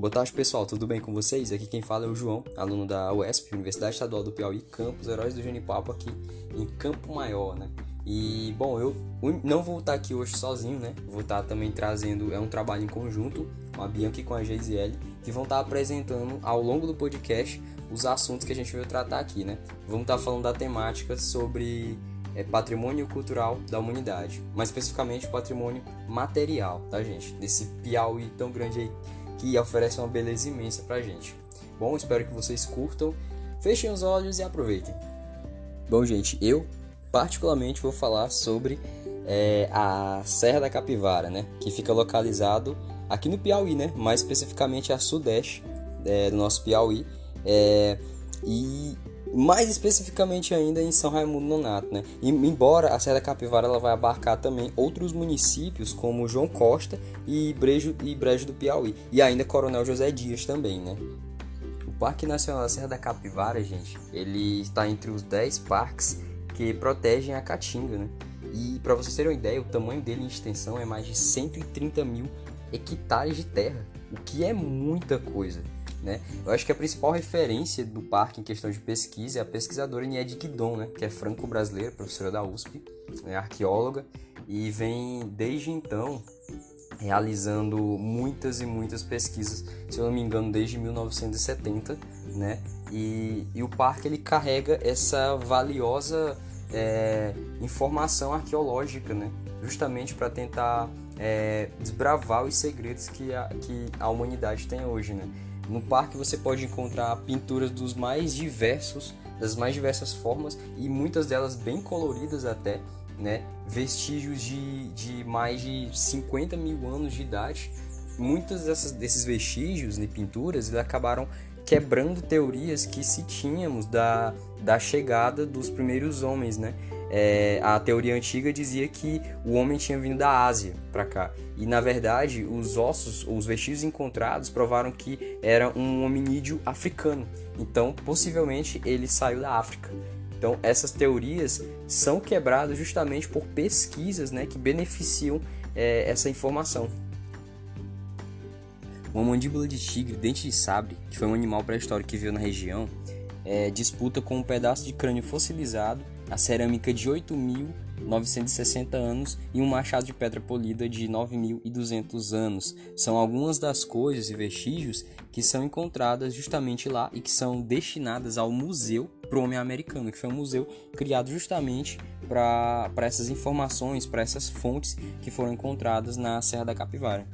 Boa tarde, pessoal. Tudo bem com vocês? Aqui quem fala é o João, aluno da UESP, Universidade Estadual do Piauí, campus Heróis do Genipapo, aqui em Campo Maior, né? E, bom, eu não vou estar aqui hoje sozinho, né? Vou estar também trazendo, é um trabalho em conjunto com a Bianca e com a Geisiele, que vão estar apresentando ao longo do podcast os assuntos que a gente veio tratar aqui, né? Vamos estar falando da temática sobre é, patrimônio cultural da humanidade, mais especificamente patrimônio material, tá, gente? Desse Piauí tão grande aí que oferece uma beleza imensa pra gente. Bom, espero que vocês curtam, fechem os olhos e aproveitem. Bom, gente, eu particularmente vou falar sobre é, a Serra da Capivara, né? Que fica localizado aqui no Piauí, né? Mais especificamente a sudeste é, do nosso Piauí. É, e mais especificamente ainda em São Raimundo Nonato, né? E, embora a Serra da Capivara ela vai abarcar também outros municípios como João Costa e Brejo e Brejo do Piauí e ainda Coronel José Dias também, né? O Parque Nacional da Serra da Capivara, gente, ele está entre os 10 parques que protegem a Caatinga, né? E para vocês terem uma ideia, o tamanho dele em extensão é mais de 130 mil hectares de terra, o que é muita coisa. Né? Eu acho que a principal referência do parque em questão de pesquisa é a pesquisadora Niede Guidon, né? que é franco-brasileira, professora da USP, é arqueóloga, e vem desde então realizando muitas e muitas pesquisas, se eu não me engano, desde 1970, né? E, e o parque ele carrega essa valiosa é, informação arqueológica, né? Justamente para tentar é, desbravar os segredos que a, que a humanidade tem hoje, né? No parque você pode encontrar pinturas dos mais diversos, das mais diversas formas e muitas delas bem coloridas até, né? Vestígios de, de mais de 50 mil anos de idade. Muitos dessas, desses vestígios de pinturas acabaram quebrando teorias que se tínhamos da, da chegada dos primeiros homens, né? É, a teoria antiga dizia que o homem tinha vindo da Ásia para cá. E na verdade, os ossos, os vestígios encontrados provaram que era um hominídeo africano. Então, possivelmente ele saiu da África. Então, essas teorias são quebradas justamente por pesquisas né, que beneficiam é, essa informação. Uma mandíbula de tigre, dente de sabre, que foi um animal pré-histórico que viveu na região, é, disputa com um pedaço de crânio fossilizado a cerâmica de 8.960 anos e um machado de pedra polida de 9.200 anos. São algumas das coisas e vestígios que são encontradas justamente lá e que são destinadas ao Museu pro Americano, que foi um museu criado justamente para essas informações, para essas fontes que foram encontradas na Serra da Capivara.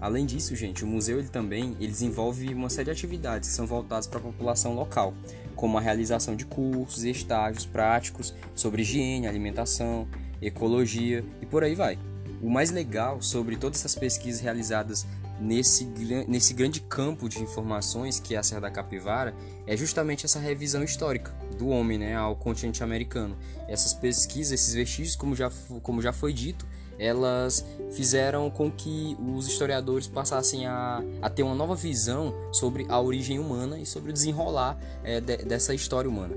Além disso, gente, o museu ele também ele desenvolve uma série de atividades que são voltadas para a população local, como a realização de cursos e estágios práticos sobre higiene, alimentação, ecologia e por aí vai. O mais legal sobre todas essas pesquisas realizadas nesse, nesse grande campo de informações que é a Serra da Capivara é justamente essa revisão histórica do homem né, ao continente americano. Essas pesquisas, esses vestígios, como já, como já foi dito, elas fizeram com que os historiadores passassem a, a ter uma nova visão sobre a origem humana e sobre o desenrolar é, de, dessa história humana.